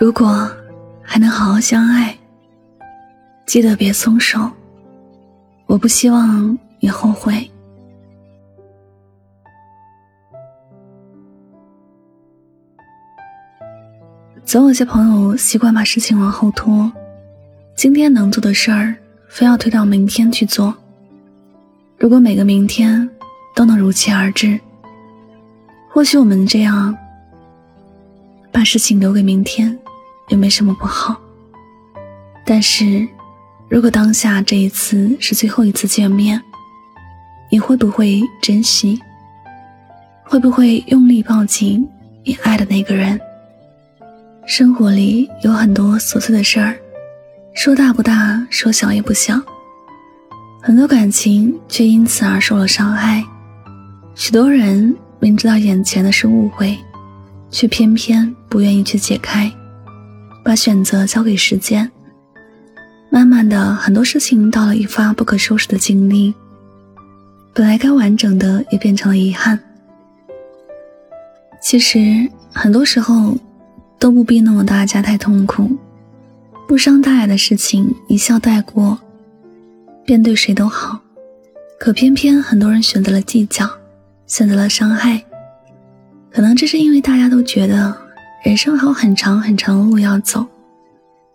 如果还能好好相爱，记得别松手。我不希望你后悔。总有些朋友习惯把事情往后拖，今天能做的事儿，非要推到明天去做。如果每个明天都能如期而至，或许我们这样把事情留给明天，也没什么不好。但是，如果当下这一次是最后一次见面，你会不会珍惜？会不会用力抱紧你爱的那个人？生活里有很多琐碎的事儿，说大不大，说小也不小。很多感情却因此而受了伤害。许多人明知道眼前的是误会，却偏偏不愿意去解开，把选择交给时间。慢慢的，很多事情到了一发不可收拾的境地，本来该完整的也变成了遗憾。其实很多时候。都不必弄得大家太痛苦，不伤大雅的事情一笑带过，便对谁都好。可偏偏很多人选择了计较，选择了伤害。可能这是因为大家都觉得人生还有很长很长的路要走，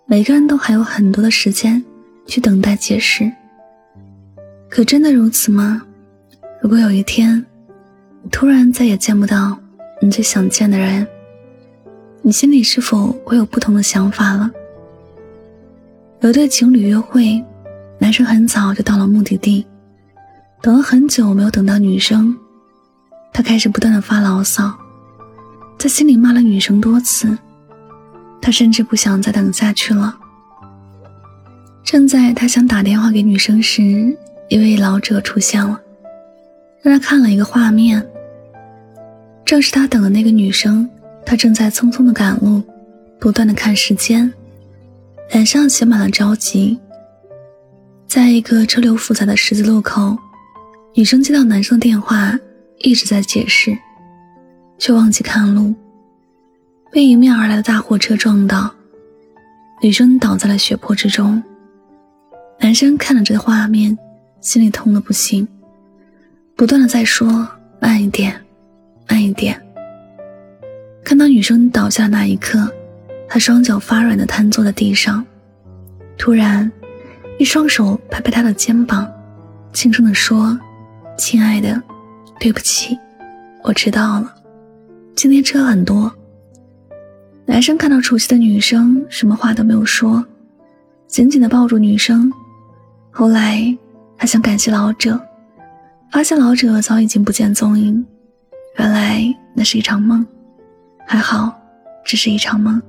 每个人都还有很多的时间去等待解释。可真的如此吗？如果有一天，你突然再也见不到你最想见的人。你心里是否会有不同的想法了？有对情侣约会，男生很早就到了目的地，等了很久没有等到女生，他开始不断的发牢骚，在心里骂了女生多次，他甚至不想再等下去了。正在他想打电话给女生时，一位老者出现了，让他看了一个画面，正是他等的那个女生。他正在匆匆的赶路，不断的看时间，脸上写满了着急。在一个车流复杂的十字路口，女生接到男生的电话，一直在解释，却忘记看路，被迎面而来的大货车撞到，女生倒在了血泊之中。男生看着这画面，心里痛的不行，不断的在说：“慢一点，慢一点。”看到女生倒下的那一刻，他双脚发软的瘫坐在地上，突然，一双手拍拍他的肩膀，轻声的说：“亲爱的，对不起，我知道了。今天车很多。”男生看到熟悉的女生，什么话都没有说，紧紧的抱住女生。后来，他想感谢老者，发现老者早已经不见踪影，原来那是一场梦。还好，只是一场梦。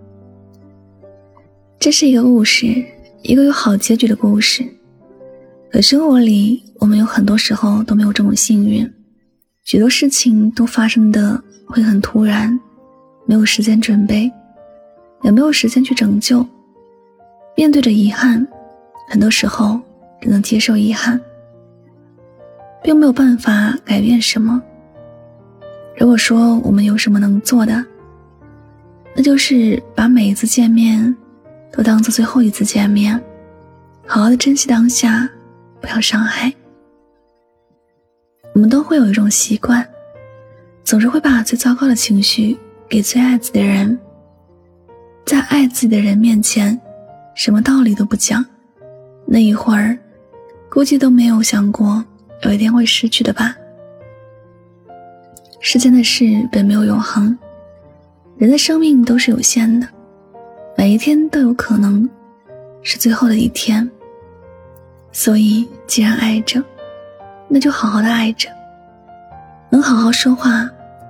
这是一个故事，一个有好结局的故事。可生活里，我们有很多时候都没有这么幸运，许多事情都发生的会很突然，没有时间准备，也没有时间去拯救。面对着遗憾，很多时候只能接受遗憾，并没有办法改变什么。如果说我们有什么能做的，那就是把每一次见面都当做最后一次见面，好好的珍惜当下，不要伤害。我们都会有一种习惯，总是会把最糟糕的情绪给最爱自己的人，在爱自己的人面前，什么道理都不讲。那一会儿，估计都没有想过有一天会失去的吧。世间的事本没有永恒。人的生命都是有限的，每一天都有可能是最后的一天。所以，既然爱着，那就好好的爱着。能好好说话，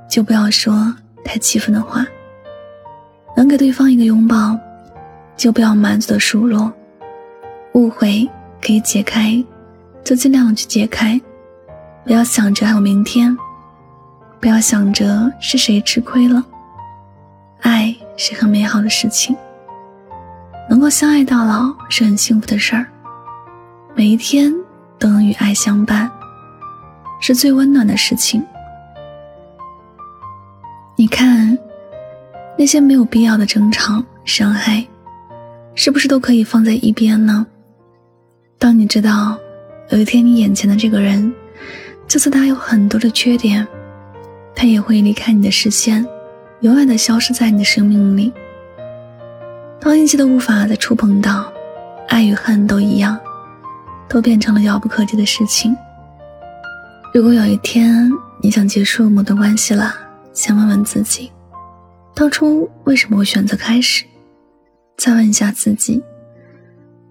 就不要说太气愤的话。能给对方一个拥抱，就不要满足的数落。误会可以解开，就尽量去解开。不要想着还有明天，不要想着是谁吃亏了。爱是很美好的事情，能够相爱到老是很幸福的事儿。每一天都能与爱相伴，是最温暖的事情。你看，那些没有必要的争吵，伤害，是不是都可以放在一边呢？当你知道有一天你眼前的这个人，就算他有很多的缺点，他也会离开你的视线，永远的消失在你的生命里。当一切都无法再触碰到，爱与恨都一样，都变成了遥不可及的事情。如果有一天你想结束某段关系了，先问问自己，当初为什么会选择开始？再问一下自己，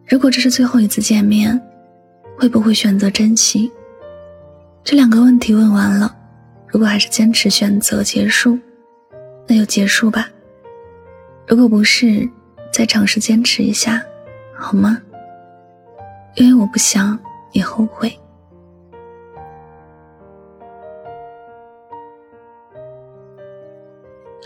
如果这是最后一次见面，会不会选择珍惜？这两个问题问完了，如果还是坚持选择结束，那就结束吧。如果不是，再尝试坚持一下，好吗？因为我不想你后悔。